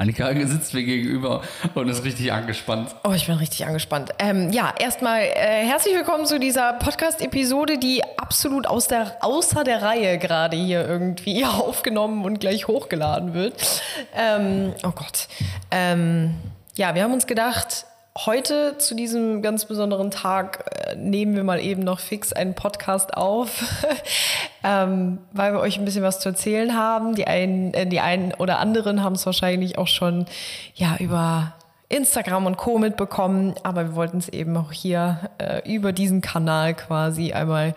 Annika sitzt mir gegenüber und ist richtig angespannt. Oh, ich bin richtig angespannt. Ähm, ja, erstmal äh, herzlich willkommen zu dieser Podcast-Episode, die absolut aus der, außer der Reihe gerade hier irgendwie aufgenommen und gleich hochgeladen wird. Ähm, oh Gott. Ähm, ja, wir haben uns gedacht, heute zu diesem ganz besonderen Tag äh, nehmen wir mal eben noch fix einen Podcast auf, ähm, weil wir euch ein bisschen was zu erzählen haben. Die einen, äh, die einen oder anderen haben es wahrscheinlich auch schon ja über Instagram und Co. mitbekommen, aber wir wollten es eben auch hier äh, über diesen Kanal quasi einmal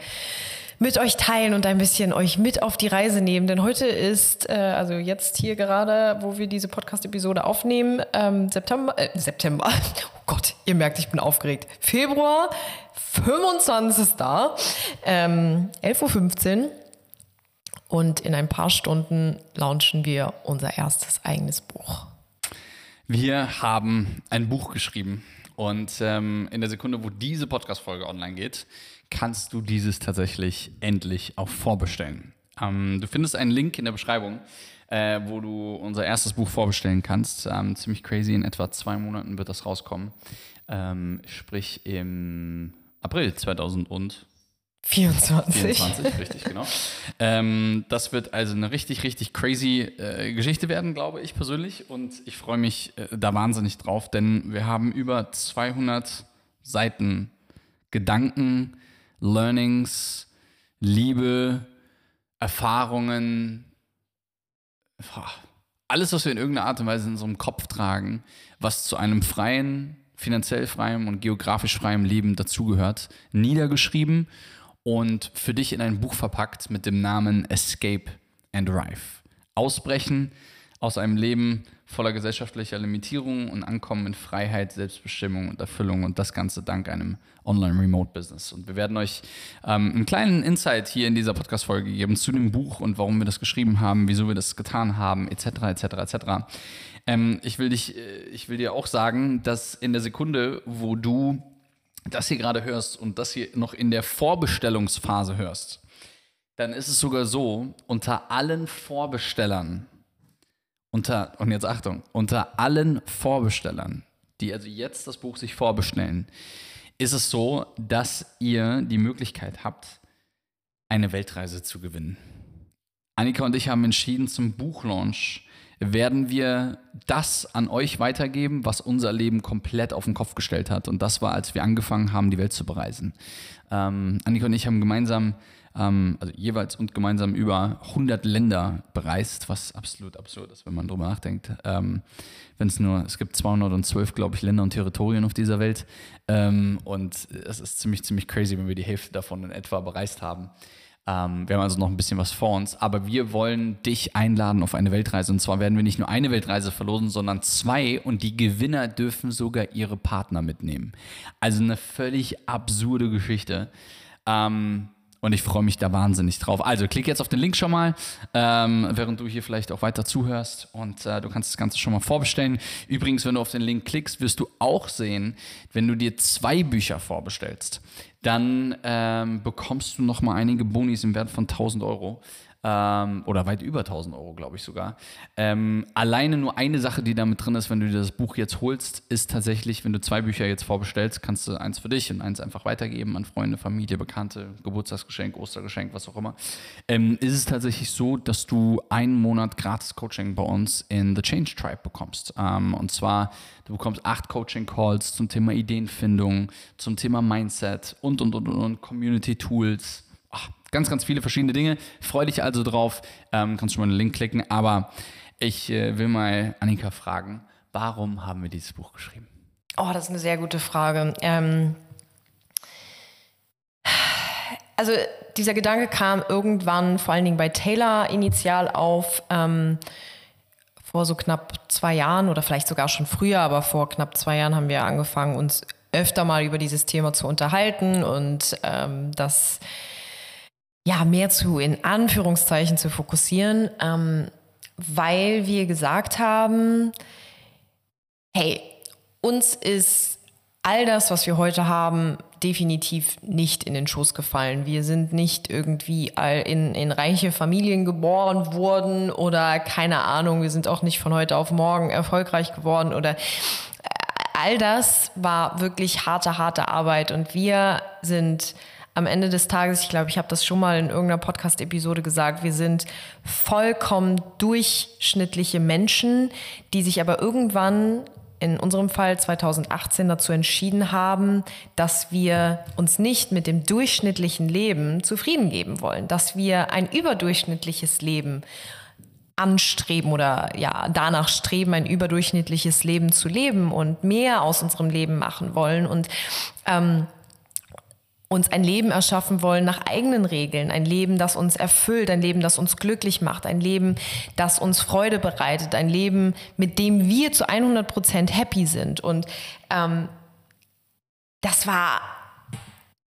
mit euch teilen und ein bisschen euch mit auf die Reise nehmen. Denn heute ist, äh, also jetzt hier gerade, wo wir diese Podcast-Episode aufnehmen, ähm, September, äh, September, oh Gott, ihr merkt, ich bin aufgeregt. Februar, 25. Ähm, 11.15 Uhr. Und in ein paar Stunden launchen wir unser erstes eigenes Buch. Wir haben ein Buch geschrieben und ähm, in der Sekunde, wo diese Podcast-Folge online geht, kannst du dieses tatsächlich endlich auch vorbestellen. Ähm, du findest einen Link in der Beschreibung, äh, wo du unser erstes Buch vorbestellen kannst. Ähm, ziemlich crazy, in etwa zwei Monaten wird das rauskommen. Ähm, sprich im April 2024. 24. 24, richtig, genau. Ähm, das wird also eine richtig, richtig crazy äh, Geschichte werden, glaube ich persönlich. Und ich freue mich äh, da wahnsinnig drauf, denn wir haben über 200 Seiten Gedanken, Learnings, Liebe, Erfahrungen, alles, was wir in irgendeiner Art und Weise in einem Kopf tragen, was zu einem freien, finanziell freien und geografisch freien Leben dazugehört, niedergeschrieben und für dich in ein Buch verpackt mit dem Namen Escape and Arrive. Ausbrechen aus einem Leben voller gesellschaftlicher Limitierungen und Ankommen in Freiheit, Selbstbestimmung und Erfüllung und das Ganze dank einem Online-Remote-Business. Und wir werden euch ähm, einen kleinen Insight hier in dieser Podcast-Folge geben zu dem Buch und warum wir das geschrieben haben, wieso wir das getan haben, etc., etc., etc. Ich, will dich, äh, ich will dir auch sagen, dass in der Sekunde, wo du das hier gerade hörst und das hier noch in der Vorbestellungsphase hörst, dann ist es sogar so, unter allen Vorbestellern, unter, und jetzt Achtung, unter allen Vorbestellern, die also jetzt das Buch sich vorbestellen, ist es so, dass ihr die Möglichkeit habt, eine Weltreise zu gewinnen. Annika und ich haben entschieden, zum Buchlaunch werden wir das an euch weitergeben, was unser Leben komplett auf den Kopf gestellt hat. Und das war, als wir angefangen haben, die Welt zu bereisen. Ähm, Annika und ich haben gemeinsam ähm, also jeweils und gemeinsam über 100 Länder bereist, was absolut absurd ist, wenn man drüber nachdenkt. Ähm, wenn es nur, es gibt 212, glaube ich, Länder und Territorien auf dieser Welt. Ähm, und es ist ziemlich, ziemlich crazy, wenn wir die Hälfte davon in etwa bereist haben. Ähm, wir haben also noch ein bisschen was vor uns, aber wir wollen dich einladen auf eine Weltreise. Und zwar werden wir nicht nur eine Weltreise verlosen, sondern zwei und die Gewinner dürfen sogar ihre Partner mitnehmen. Also eine völlig absurde Geschichte. Ähm, und ich freue mich da wahnsinnig drauf. Also klick jetzt auf den Link schon mal, ähm, während du hier vielleicht auch weiter zuhörst. Und äh, du kannst das Ganze schon mal vorbestellen. Übrigens, wenn du auf den Link klickst, wirst du auch sehen, wenn du dir zwei Bücher vorbestellst, dann ähm, bekommst du noch mal einige Bonis im Wert von 1000 Euro ähm, oder weit über 1000 Euro, glaube ich sogar. Ähm, alleine nur eine Sache, die da mit drin ist, wenn du dir das Buch jetzt holst, ist tatsächlich, wenn du zwei Bücher jetzt vorbestellst, kannst du eins für dich und eins einfach weitergeben an Freunde, Familie, Bekannte, Geburtstagsgeschenk, Ostergeschenk, was auch immer. Ähm, ist es tatsächlich so, dass du einen Monat gratis Coaching bei uns in The Change Tribe bekommst. Ähm, und zwar, du bekommst acht Coaching-Calls zum Thema Ideenfindung, zum Thema Mindset und, und, und, und, Community-Tools. Ganz, ganz viele verschiedene Dinge. Freue dich also drauf. Ähm, kannst schon mal einen Link klicken. Aber ich äh, will mal Annika fragen, warum haben wir dieses Buch geschrieben? Oh, das ist eine sehr gute Frage. Ähm, also dieser Gedanke kam irgendwann vor allen Dingen bei Taylor initial auf. Ähm, vor so knapp zwei Jahren oder vielleicht sogar schon früher, aber vor knapp zwei Jahren haben wir angefangen, uns öfter mal über dieses Thema zu unterhalten und ähm, das ja mehr zu in Anführungszeichen zu fokussieren, ähm, weil wir gesagt haben, hey, uns ist all das, was wir heute haben, definitiv nicht in den Schoß gefallen. Wir sind nicht irgendwie in, in reiche Familien geboren worden oder keine Ahnung, wir sind auch nicht von heute auf morgen erfolgreich geworden oder äh, all das war wirklich harte, harte Arbeit und wir sind am Ende des Tages, ich glaube, ich habe das schon mal in irgendeiner Podcast-Episode gesagt, wir sind vollkommen durchschnittliche Menschen, die sich aber irgendwann in unserem Fall 2018 dazu entschieden haben, dass wir uns nicht mit dem durchschnittlichen Leben zufrieden geben wollen, dass wir ein überdurchschnittliches Leben anstreben oder ja danach streben, ein überdurchschnittliches Leben zu leben und mehr aus unserem Leben machen wollen. Und ähm, uns ein Leben erschaffen wollen nach eigenen Regeln, ein Leben, das uns erfüllt, ein Leben, das uns glücklich macht, ein Leben, das uns Freude bereitet, ein Leben, mit dem wir zu 100 Prozent happy sind. Und ähm, das war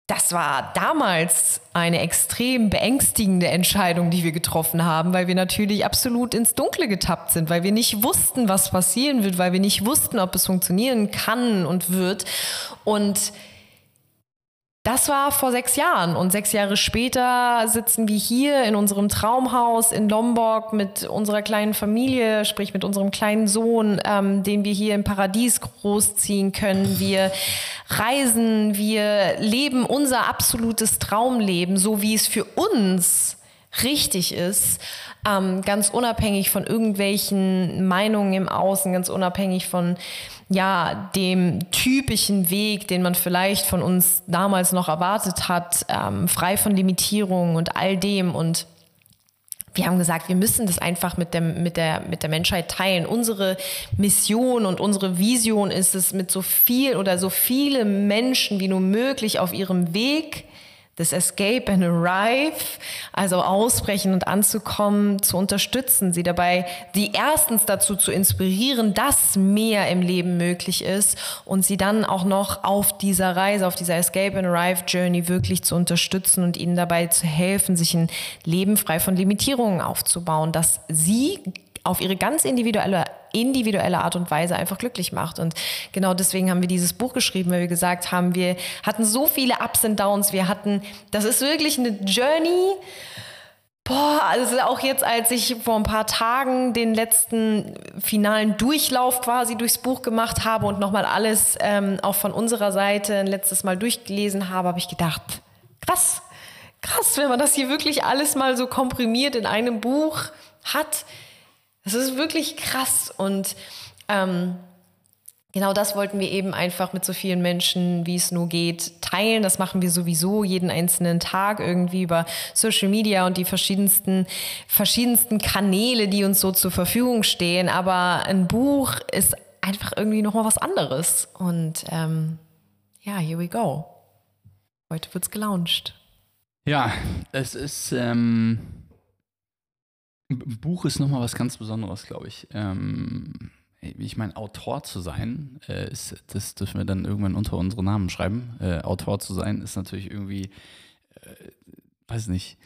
das war damals eine extrem beängstigende Entscheidung, die wir getroffen haben, weil wir natürlich absolut ins Dunkle getappt sind, weil wir nicht wussten, was passieren wird, weil wir nicht wussten, ob es funktionieren kann und wird. Und das war vor sechs Jahren und sechs Jahre später sitzen wir hier in unserem Traumhaus in Lombok mit unserer kleinen Familie, sprich mit unserem kleinen Sohn, ähm, den wir hier im Paradies großziehen können. Wir reisen, wir leben unser absolutes Traumleben, so wie es für uns richtig ist, ähm, ganz unabhängig von irgendwelchen Meinungen im Außen, ganz unabhängig von ja, dem typischen Weg, den man vielleicht von uns damals noch erwartet hat, ähm, frei von Limitierungen und all dem. Und wir haben gesagt, wir müssen das einfach mit, dem, mit, der, mit der Menschheit teilen. Unsere Mission und unsere Vision ist es, mit so viel oder so viele Menschen wie nur möglich auf ihrem Weg das Escape and Arrive, also ausbrechen und anzukommen, zu unterstützen, sie dabei, die erstens dazu zu inspirieren, dass mehr im Leben möglich ist und sie dann auch noch auf dieser Reise, auf dieser Escape and Arrive Journey wirklich zu unterstützen und ihnen dabei zu helfen, sich ein Leben frei von Limitierungen aufzubauen, dass sie auf ihre ganz individuelle, individuelle Art und Weise einfach glücklich macht. Und genau deswegen haben wir dieses Buch geschrieben, weil wir gesagt haben, wir hatten so viele Ups und Downs. Wir hatten, das ist wirklich eine Journey. Boah, also auch jetzt, als ich vor ein paar Tagen den letzten finalen Durchlauf quasi durchs Buch gemacht habe und nochmal alles ähm, auch von unserer Seite ein letztes Mal durchgelesen habe, habe ich gedacht, krass, krass, wenn man das hier wirklich alles mal so komprimiert in einem Buch hat das ist wirklich krass und ähm, genau das wollten wir eben einfach mit so vielen Menschen, wie es nur geht, teilen. Das machen wir sowieso jeden einzelnen Tag irgendwie über Social Media und die verschiedensten, verschiedensten Kanäle, die uns so zur Verfügung stehen. Aber ein Buch ist einfach irgendwie nochmal was anderes. Und ähm, ja, here we go. Heute wird's gelauncht. Ja, es ist. Ähm Buch ist nochmal was ganz Besonderes, glaube ich. Ähm, ich meine, Autor zu sein, äh, ist, das dürfen wir dann irgendwann unter unsere Namen schreiben. Äh, Autor zu sein ist natürlich irgendwie, äh, weiß nicht,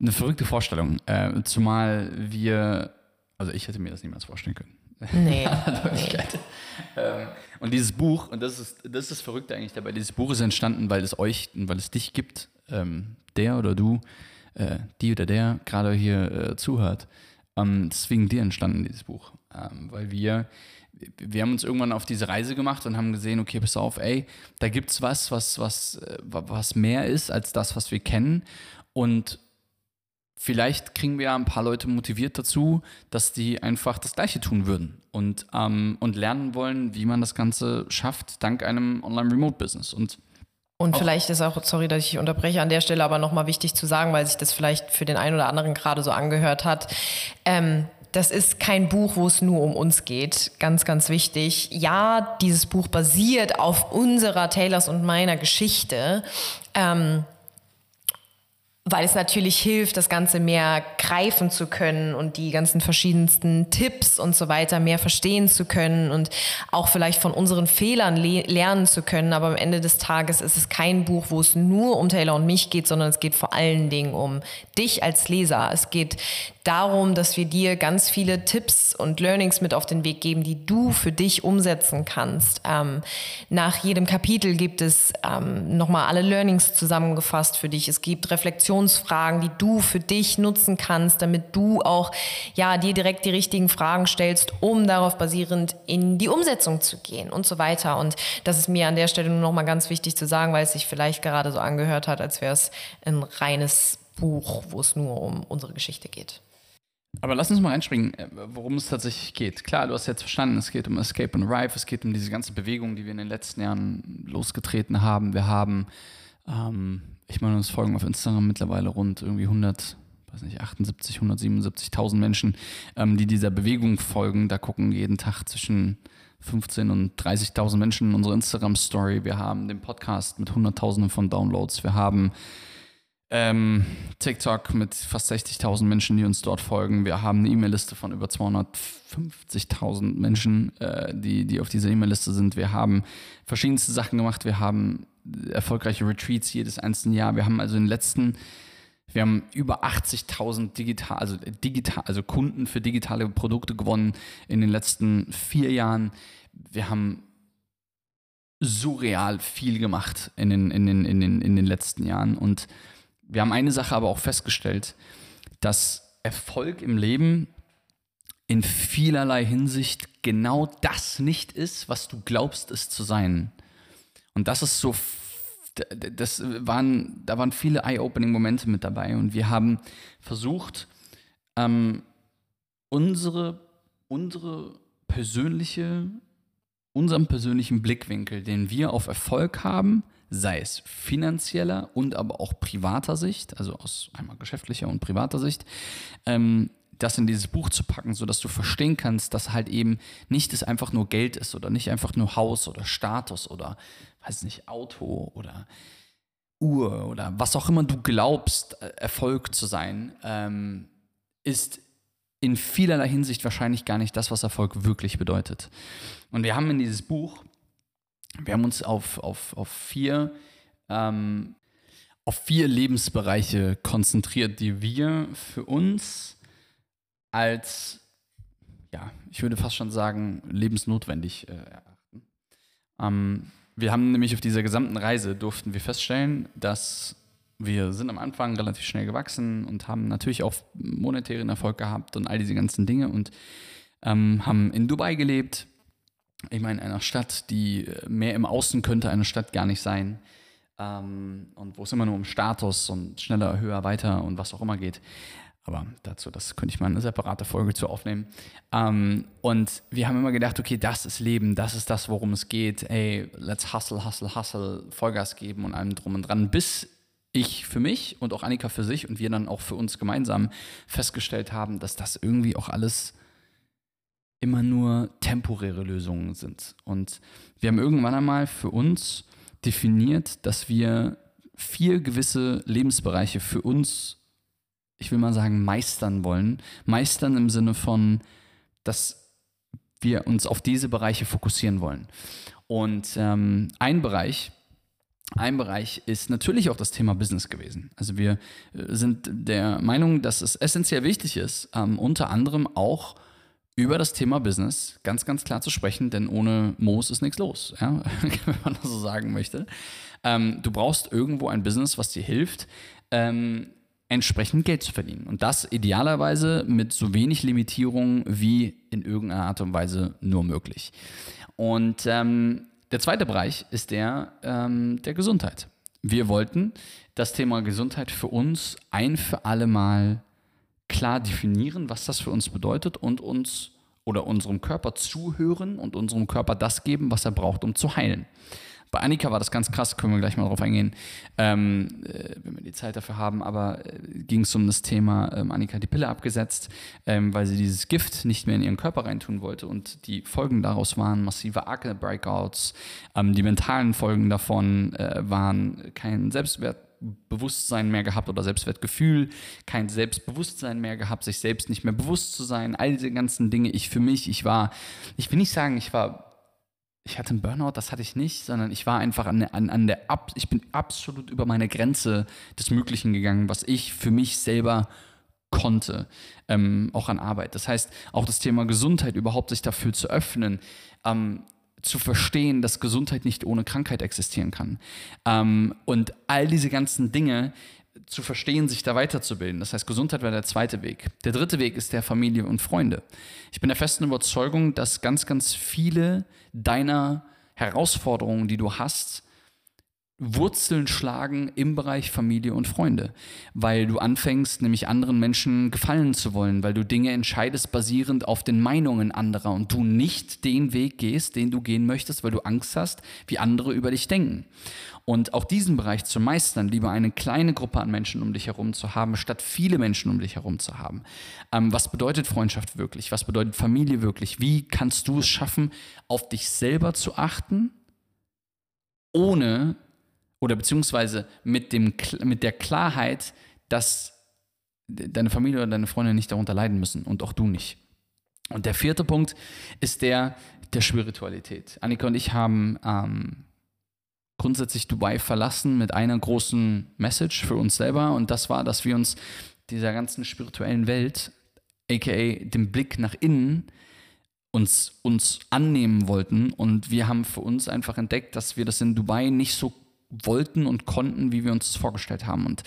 eine verrückte Vorstellung. Äh, zumal wir, also ich hätte mir das niemals vorstellen können. Nee. nee. ähm, und dieses Buch, und das ist, das ist das Verrückte eigentlich dabei, dieses Buch ist entstanden, weil es euch, weil es dich gibt, ähm, der oder du, äh, die oder der gerade hier äh, zuhört. Ähm, das ist dir entstanden, dieses Buch. Ähm, weil wir, wir haben uns irgendwann auf diese Reise gemacht und haben gesehen, okay, pass auf, ey, da gibt es was, was, was, äh, was mehr ist als das, was wir kennen. Und vielleicht kriegen wir ja ein paar Leute motiviert dazu, dass die einfach das Gleiche tun würden und, ähm, und lernen wollen, wie man das Ganze schafft, dank einem Online-Remote-Business. Und und vielleicht ist auch, sorry, dass ich unterbreche an der Stelle, aber nochmal wichtig zu sagen, weil sich das vielleicht für den einen oder anderen gerade so angehört hat. Ähm, das ist kein Buch, wo es nur um uns geht. Ganz, ganz wichtig. Ja, dieses Buch basiert auf unserer Taylors und meiner Geschichte. Ähm, weil es natürlich hilft, das Ganze mehr greifen zu können und die ganzen verschiedensten Tipps und so weiter mehr verstehen zu können und auch vielleicht von unseren Fehlern le lernen zu können. Aber am Ende des Tages ist es kein Buch, wo es nur um Taylor und mich geht, sondern es geht vor allen Dingen um dich als Leser. Es geht darum, dass wir dir ganz viele Tipps und Learnings mit auf den Weg geben, die du für dich umsetzen kannst. Ähm, nach jedem Kapitel gibt es ähm, nochmal alle Learnings zusammengefasst für dich. Es gibt Reflexionsfragen, die du für dich nutzen kannst, damit du auch ja, dir direkt die richtigen Fragen stellst, um darauf basierend in die Umsetzung zu gehen und so weiter. Und das ist mir an der Stelle nur nochmal ganz wichtig zu sagen, weil es sich vielleicht gerade so angehört hat, als wäre es ein reines Buch, wo es nur um unsere Geschichte geht. Aber lass uns mal reinspringen, äh, worum es tatsächlich geht. Klar, du hast jetzt verstanden, es geht um Escape and Arrive, es geht um diese ganze Bewegung, die wir in den letzten Jahren losgetreten haben. Wir haben, ähm, ich meine, uns folgen auf Instagram mittlerweile rund irgendwie 100, weiß nicht, 78, 177.000 Menschen, ähm, die dieser Bewegung folgen. Da gucken jeden Tag zwischen 15 und 30.000 Menschen unsere Instagram-Story. Wir haben den Podcast mit Hunderttausenden von Downloads. Wir haben ähm, TikTok mit fast 60.000 Menschen, die uns dort folgen. Wir haben eine E-Mail-Liste von über 250.000 Menschen, äh, die, die auf dieser E-Mail-Liste sind. Wir haben verschiedenste Sachen gemacht. Wir haben erfolgreiche Retreats jedes einzelne Jahr. Wir haben also in den letzten, wir haben über 80.000 digital, also digital, also Kunden für digitale Produkte gewonnen in den letzten vier Jahren. Wir haben surreal viel gemacht in den, in den, in den, in den letzten Jahren und wir haben eine Sache aber auch festgestellt, dass Erfolg im Leben in vielerlei Hinsicht genau das nicht ist, was du glaubst, es zu sein. Und das ist so, das waren, da waren viele Eye-Opening-Momente mit dabei. Und wir haben versucht, ähm, unsere, unsere persönliche, unseren persönlichen Blickwinkel, den wir auf Erfolg haben, sei es finanzieller und aber auch privater Sicht, also aus einmal geschäftlicher und privater Sicht, ähm, das in dieses Buch zu packen, sodass du verstehen kannst, dass halt eben nicht es einfach nur Geld ist oder nicht einfach nur Haus oder Status oder, weiß nicht, Auto oder Uhr oder was auch immer du glaubst, äh, Erfolg zu sein, ähm, ist in vielerlei Hinsicht wahrscheinlich gar nicht das, was Erfolg wirklich bedeutet. Und wir haben in dieses Buch wir haben uns auf, auf, auf, vier, ähm, auf vier Lebensbereiche konzentriert, die wir für uns als, ja, ich würde fast schon sagen, lebensnotwendig äh, erachten. Ähm, wir haben nämlich auf dieser gesamten Reise durften wir feststellen, dass wir sind am Anfang relativ schnell gewachsen und haben natürlich auch monetären Erfolg gehabt und all diese ganzen Dinge und ähm, haben in Dubai gelebt, ich meine, einer Stadt, die mehr im Außen könnte eine Stadt gar nicht sein. Ähm, und wo es immer nur um Status und schneller, höher, weiter und was auch immer geht. Aber dazu, das könnte ich mal eine separate Folge zu aufnehmen. Ähm, und wir haben immer gedacht, okay, das ist Leben, das ist das, worum es geht. Ey, let's hustle, hustle, hustle, Vollgas geben und allem drum und dran. Bis ich für mich und auch Annika für sich und wir dann auch für uns gemeinsam festgestellt haben, dass das irgendwie auch alles immer nur temporäre Lösungen sind. Und wir haben irgendwann einmal für uns definiert, dass wir vier gewisse Lebensbereiche für uns, ich will mal sagen, meistern wollen. Meistern im Sinne von, dass wir uns auf diese Bereiche fokussieren wollen. Und ähm, ein Bereich, ein Bereich ist natürlich auch das Thema Business gewesen. Also wir äh, sind der Meinung, dass es essentiell wichtig ist, ähm, unter anderem auch über das Thema Business ganz, ganz klar zu sprechen, denn ohne Moos ist nichts los, ja? wenn man das so sagen möchte. Ähm, du brauchst irgendwo ein Business, was dir hilft, ähm, entsprechend Geld zu verdienen. Und das idealerweise mit so wenig Limitierung wie in irgendeiner Art und Weise nur möglich. Und ähm, der zweite Bereich ist der ähm, der Gesundheit. Wir wollten das Thema Gesundheit für uns ein für alle Mal klar definieren, was das für uns bedeutet und uns oder unserem Körper zuhören und unserem Körper das geben, was er braucht, um zu heilen. Bei Annika war das ganz krass, können wir gleich mal drauf eingehen, ähm, äh, wenn wir die Zeit dafür haben, aber äh, ging es um das Thema, ähm, Annika hat die Pille abgesetzt, ähm, weil sie dieses Gift nicht mehr in ihren Körper reintun wollte und die Folgen daraus waren massive Akne-Breakouts, ähm, die mentalen Folgen davon äh, waren kein Selbstwert Selbstwertbewusstsein mehr gehabt oder Selbstwertgefühl, kein Selbstbewusstsein mehr gehabt, sich selbst nicht mehr bewusst zu sein, all diese ganzen Dinge. Ich für mich, ich war, ich will nicht sagen, ich war ich hatte einen Burnout, das hatte ich nicht, sondern ich war einfach an, an, an der, Ab ich bin absolut über meine Grenze des Möglichen gegangen, was ich für mich selber konnte, ähm, auch an Arbeit. Das heißt, auch das Thema Gesundheit, überhaupt sich dafür zu öffnen, ähm, zu verstehen, dass Gesundheit nicht ohne Krankheit existieren kann. Ähm, und all diese ganzen Dinge zu verstehen, sich da weiterzubilden. Das heißt, Gesundheit wäre der zweite Weg. Der dritte Weg ist der Familie und Freunde. Ich bin der festen Überzeugung, dass ganz, ganz viele deiner Herausforderungen, die du hast, Wurzeln schlagen im Bereich Familie und Freunde, weil du anfängst, nämlich anderen Menschen gefallen zu wollen, weil du Dinge entscheidest basierend auf den Meinungen anderer und du nicht den Weg gehst, den du gehen möchtest, weil du Angst hast, wie andere über dich denken. Und auch diesen Bereich zu meistern, lieber eine kleine Gruppe an Menschen um dich herum zu haben, statt viele Menschen um dich herum zu haben. Ähm, was bedeutet Freundschaft wirklich? Was bedeutet Familie wirklich? Wie kannst du es schaffen, auf dich selber zu achten, ohne oder beziehungsweise mit, dem, mit der Klarheit, dass deine Familie oder deine Freunde nicht darunter leiden müssen und auch du nicht. Und der vierte Punkt ist der der Spiritualität. Annika und ich haben ähm, grundsätzlich Dubai verlassen mit einer großen Message für uns selber und das war, dass wir uns dieser ganzen spirituellen Welt, aka dem Blick nach innen, uns, uns annehmen wollten und wir haben für uns einfach entdeckt, dass wir das in Dubai nicht so wollten und konnten, wie wir uns das vorgestellt haben. Und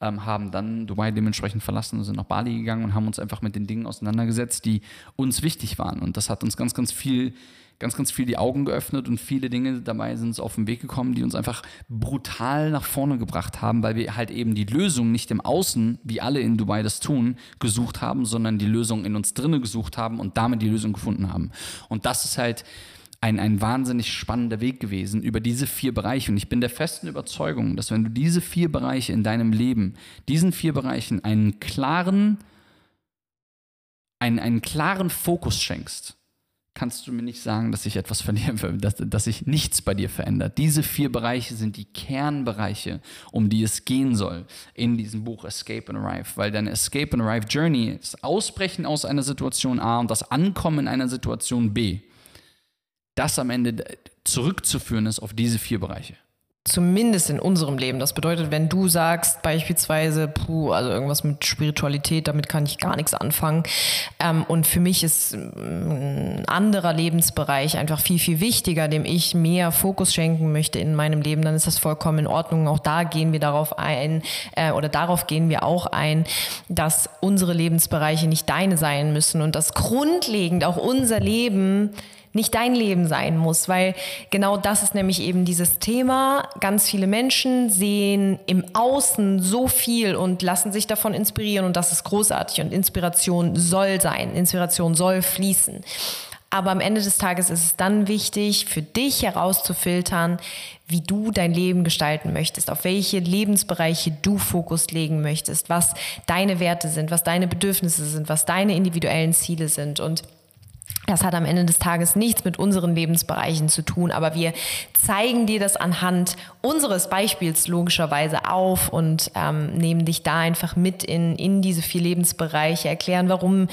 ähm, haben dann Dubai dementsprechend verlassen und sind nach Bali gegangen und haben uns einfach mit den Dingen auseinandergesetzt, die uns wichtig waren. Und das hat uns ganz, ganz viel, ganz, ganz viel die Augen geöffnet und viele Dinge dabei sind uns auf den Weg gekommen, die uns einfach brutal nach vorne gebracht haben, weil wir halt eben die Lösung nicht im Außen, wie alle in Dubai das tun, gesucht haben, sondern die Lösung in uns drinnen gesucht haben und damit die Lösung gefunden haben. Und das ist halt ein, ein wahnsinnig spannender Weg gewesen über diese vier Bereiche. Und ich bin der festen Überzeugung, dass wenn du diese vier Bereiche in deinem Leben, diesen vier Bereichen einen klaren, einen, einen klaren Fokus schenkst, kannst du mir nicht sagen, dass sich etwas verliere, dass, dass sich nichts bei dir verändert. Diese vier Bereiche sind die Kernbereiche, um die es gehen soll in diesem Buch Escape and Arrive, weil deine Escape and Arrive Journey ist Ausbrechen aus einer Situation A und das Ankommen in einer Situation B das am Ende zurückzuführen ist auf diese vier Bereiche. Zumindest in unserem Leben. Das bedeutet, wenn du sagst, beispielsweise, puh, also irgendwas mit Spiritualität, damit kann ich gar nichts anfangen. Ähm, und für mich ist ein anderer Lebensbereich einfach viel, viel wichtiger, dem ich mehr Fokus schenken möchte in meinem Leben, dann ist das vollkommen in Ordnung. Auch da gehen wir darauf ein, äh, oder darauf gehen wir auch ein, dass unsere Lebensbereiche nicht deine sein müssen und dass grundlegend auch unser Leben nicht dein Leben sein muss, weil genau das ist nämlich eben dieses Thema. Ganz viele Menschen sehen im Außen so viel und lassen sich davon inspirieren und das ist großartig und Inspiration soll sein, Inspiration soll fließen. Aber am Ende des Tages ist es dann wichtig, für dich herauszufiltern, wie du dein Leben gestalten möchtest, auf welche Lebensbereiche du Fokus legen möchtest, was deine Werte sind, was deine Bedürfnisse sind, was deine individuellen Ziele sind. Und das hat am Ende des Tages nichts mit unseren Lebensbereichen zu tun, aber wir zeigen dir das anhand unseres Beispiels logischerweise auf und ähm, nehmen dich da einfach mit in, in diese vier Lebensbereiche, erklären, warum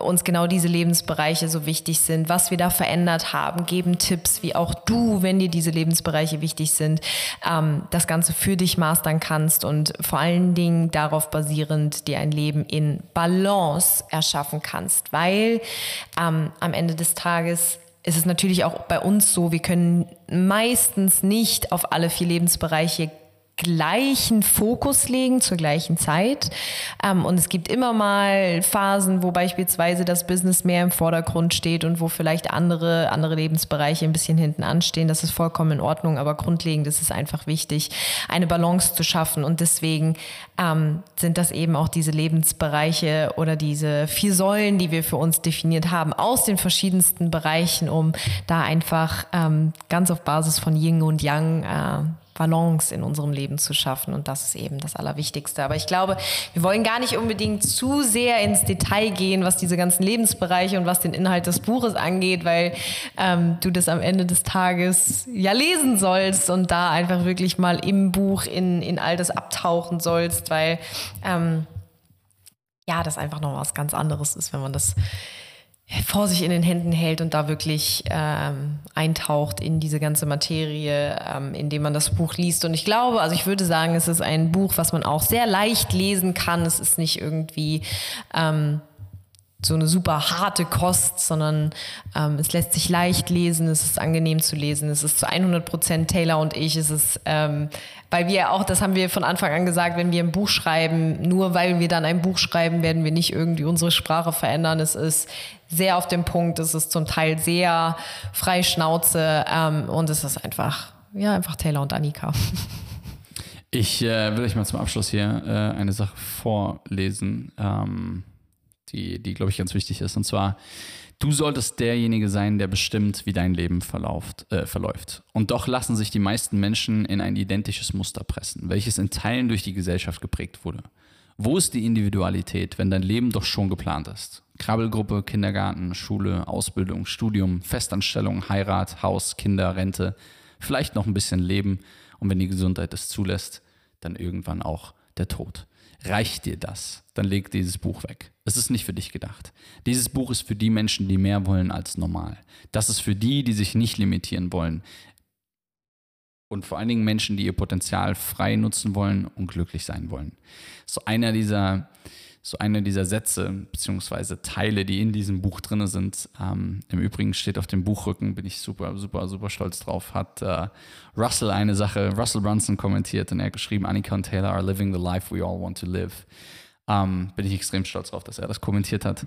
uns genau diese Lebensbereiche so wichtig sind, was wir da verändert haben, geben Tipps, wie auch du, wenn dir diese Lebensbereiche wichtig sind, ähm, das Ganze für dich mastern kannst und vor allen Dingen darauf basierend dir ein Leben in Balance erschaffen kannst, weil ähm, am Ende des Tages ist es natürlich auch bei uns so, wir können meistens nicht auf alle vier Lebensbereiche gleichen Fokus legen zur gleichen Zeit. Ähm, und es gibt immer mal Phasen, wo beispielsweise das Business mehr im Vordergrund steht und wo vielleicht andere, andere Lebensbereiche ein bisschen hinten anstehen. Das ist vollkommen in Ordnung, aber grundlegend ist es einfach wichtig, eine Balance zu schaffen. Und deswegen ähm, sind das eben auch diese Lebensbereiche oder diese vier Säulen, die wir für uns definiert haben, aus den verschiedensten Bereichen, um da einfach ähm, ganz auf Basis von Yin und Yang äh, Balance in unserem Leben zu schaffen. Und das ist eben das Allerwichtigste. Aber ich glaube, wir wollen gar nicht unbedingt zu sehr ins Detail gehen, was diese ganzen Lebensbereiche und was den Inhalt des Buches angeht, weil ähm, du das am Ende des Tages ja lesen sollst und da einfach wirklich mal im Buch in, in all das abtauchen sollst, weil ähm, ja, das einfach noch was ganz anderes ist, wenn man das vor sich in den Händen hält und da wirklich ähm, eintaucht in diese ganze Materie, ähm, indem man das Buch liest. Und ich glaube, also ich würde sagen, es ist ein Buch, was man auch sehr leicht lesen kann. Es ist nicht irgendwie ähm, so eine super harte Kost, sondern ähm, es lässt sich leicht lesen, es ist angenehm zu lesen, es ist zu 100 Prozent Taylor und ich, es ist, ähm, weil wir auch, das haben wir von Anfang an gesagt, wenn wir ein Buch schreiben, nur weil wir dann ein Buch schreiben, werden wir nicht irgendwie unsere Sprache verändern. Es ist sehr auf dem Punkt, es ist zum Teil sehr frei Schnauze ähm, und es ist einfach, ja, einfach Taylor und Annika. Ich äh, will euch mal zum Abschluss hier äh, eine Sache vorlesen. Ähm die, die glaube ich, ganz wichtig ist. Und zwar, du solltest derjenige sein, der bestimmt, wie dein Leben verlauft, äh, verläuft. Und doch lassen sich die meisten Menschen in ein identisches Muster pressen, welches in Teilen durch die Gesellschaft geprägt wurde. Wo ist die Individualität, wenn dein Leben doch schon geplant ist? Krabbelgruppe, Kindergarten, Schule, Ausbildung, Studium, Festanstellung, Heirat, Haus, Kinder, Rente, vielleicht noch ein bisschen Leben und wenn die Gesundheit es zulässt, dann irgendwann auch der Tod. Reicht dir das? Dann leg dieses Buch weg. Es ist nicht für dich gedacht. Dieses Buch ist für die Menschen, die mehr wollen als normal. Das ist für die, die sich nicht limitieren wollen. Und vor allen Dingen Menschen, die ihr Potenzial frei nutzen wollen und glücklich sein wollen. So einer dieser so einer dieser Sätze beziehungsweise Teile, die in diesem Buch drin sind. Ähm, Im Übrigen steht auf dem Buchrücken, bin ich super, super, super stolz drauf, hat äh, Russell eine Sache, Russell Brunson kommentiert und er hat geschrieben, Annika und Taylor are living the life we all want to live. Ähm, bin ich extrem stolz drauf, dass er das kommentiert hat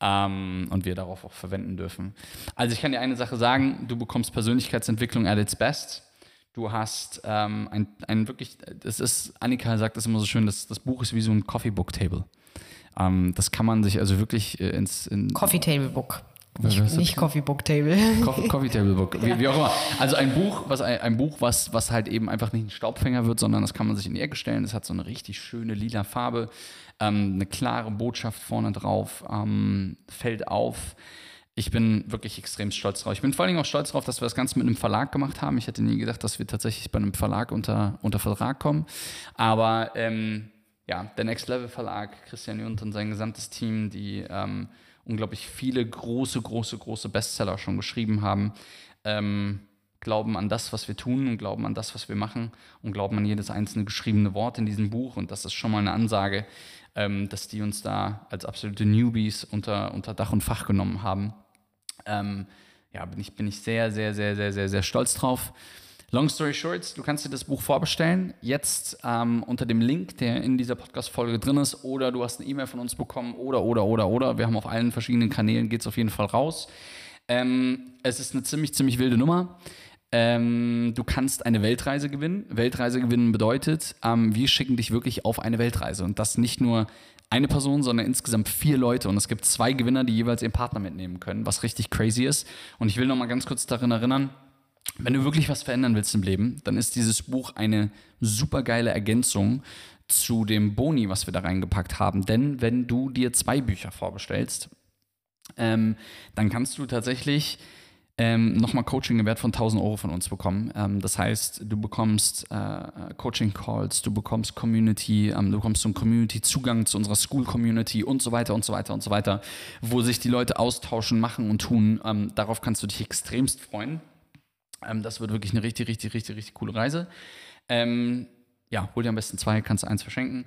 ähm, und wir darauf auch verwenden dürfen. Also ich kann dir eine Sache sagen, du bekommst Persönlichkeitsentwicklung at its best. Du hast ähm, ein, ein wirklich, das ist, Annika sagt das immer so schön, das, das Buch ist wie so ein Coffee Book Table. Ähm, das kann man sich also wirklich äh, ins. In Coffee Table Book. Nicht, nicht Coffee Book Table. Coffee, Coffee Table Book, wie, wie, auch immer. Also ein Buch, was ein, Buch, was, was halt eben einfach nicht ein Staubfänger wird, sondern das kann man sich in die Ecke stellen. Das hat so eine richtig schöne lila Farbe, ähm, eine klare Botschaft vorne drauf, ähm, fällt auf. Ich bin wirklich extrem stolz drauf. Ich bin vor allen Dingen auch stolz darauf, dass wir das Ganze mit einem Verlag gemacht haben. Ich hätte nie gedacht, dass wir tatsächlich bei einem Verlag unter, unter Vertrag kommen. Aber ähm, ja, der Next Level Verlag, Christian Junt und sein gesamtes Team, die ähm, unglaublich viele große, große, große Bestseller schon geschrieben haben, ähm, glauben an das, was wir tun und glauben an das, was wir machen und glauben an jedes einzelne geschriebene Wort in diesem Buch. Und das ist schon mal eine Ansage, ähm, dass die uns da als absolute Newbies unter, unter Dach und Fach genommen haben. Ähm, ja, bin ich, bin ich sehr, sehr, sehr, sehr, sehr, sehr stolz drauf. Long story short, du kannst dir das Buch vorbestellen, jetzt ähm, unter dem Link, der in dieser Podcast-Folge drin ist, oder du hast eine E-Mail von uns bekommen, oder, oder, oder, oder. Wir haben auf allen verschiedenen Kanälen, geht es auf jeden Fall raus. Ähm, es ist eine ziemlich, ziemlich wilde Nummer. Ähm, du kannst eine Weltreise gewinnen. Weltreise gewinnen bedeutet, ähm, wir schicken dich wirklich auf eine Weltreise. Und das nicht nur eine Person, sondern insgesamt vier Leute. Und es gibt zwei Gewinner, die jeweils ihren Partner mitnehmen können, was richtig crazy ist. Und ich will noch mal ganz kurz daran erinnern, wenn du wirklich was verändern willst im Leben, dann ist dieses Buch eine super geile Ergänzung zu dem Boni, was wir da reingepackt haben. Denn wenn du dir zwei Bücher vorbestellst, ähm, dann kannst du tatsächlich ähm, nochmal Coaching im Wert von 1000 Euro von uns bekommen. Ähm, das heißt, du bekommst äh, Coaching-Calls, du bekommst Community, ähm, du bekommst so einen Community-Zugang zu unserer School-Community und so weiter und so weiter und so weiter, wo sich die Leute austauschen, machen und tun. Ähm, darauf kannst du dich extremst freuen. Ähm, das wird wirklich eine richtig, richtig, richtig, richtig coole Reise. Ähm, ja, hol dir am besten zwei, kannst eins verschenken.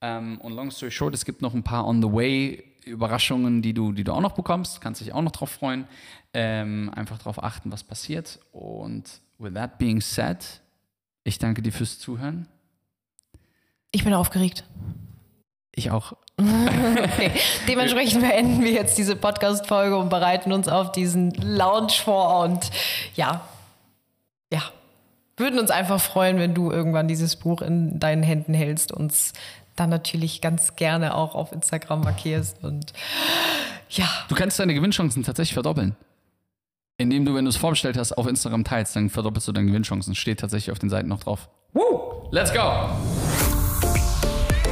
Ähm, und long story short, es gibt noch ein paar on the way Überraschungen, die du, die du auch noch bekommst. Kannst dich auch noch drauf freuen. Ähm, einfach darauf achten, was passiert. Und with that being said, ich danke dir fürs Zuhören. Ich bin aufgeregt. Ich auch. okay. Dementsprechend beenden wir jetzt diese Podcast-Folge und bereiten uns auf diesen Lounge vor. Und ja, ja, würden uns einfach freuen, wenn du irgendwann dieses Buch in deinen Händen hältst, uns dann natürlich ganz gerne auch auf Instagram markierst und ja. Du kannst deine Gewinnchancen tatsächlich verdoppeln. indem du, wenn du es vorbestellt hast, auf Instagram teilst, dann verdoppelst du deine Gewinnchancen. Steht tatsächlich auf den Seiten noch drauf. Woo! Let's go!